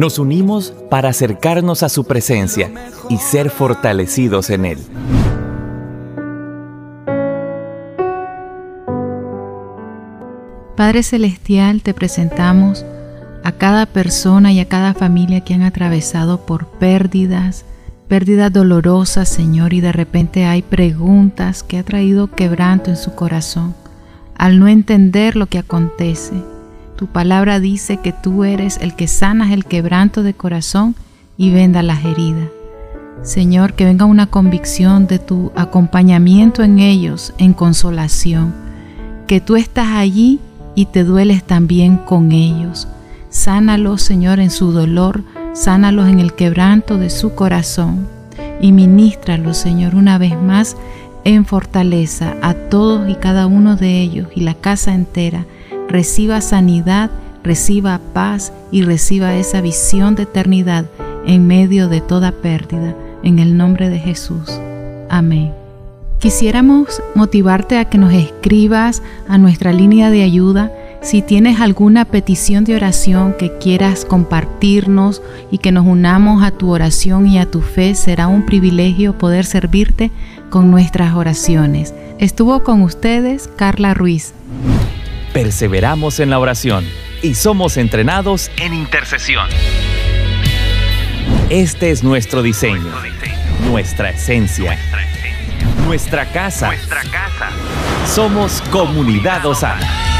Nos unimos para acercarnos a su presencia y ser fortalecidos en Él. Padre Celestial, te presentamos a cada persona y a cada familia que han atravesado por pérdidas, pérdidas dolorosas, Señor, y de repente hay preguntas que ha traído quebranto en su corazón al no entender lo que acontece. Tu palabra dice que tú eres el que sanas el quebranto de corazón y venda las heridas. Señor, que venga una convicción de tu acompañamiento en ellos, en consolación, que tú estás allí y te dueles también con ellos. Sánalos, Señor, en su dolor, sánalos en el quebranto de su corazón y ministralos, Señor, una vez más en fortaleza a todos y cada uno de ellos y la casa entera. Reciba sanidad, reciba paz y reciba esa visión de eternidad en medio de toda pérdida. En el nombre de Jesús. Amén. Quisiéramos motivarte a que nos escribas a nuestra línea de ayuda si tienes alguna petición de oración que quieras compartirnos y que nos unamos a tu oración y a tu fe, será un privilegio poder servirte con nuestras oraciones. Estuvo con ustedes Carla Ruiz. Perseveramos en la oración y somos entrenados en intercesión. Este es nuestro diseño, nuestra esencia nuestra casa. Nuestra casa. Somos Comunidad Osana.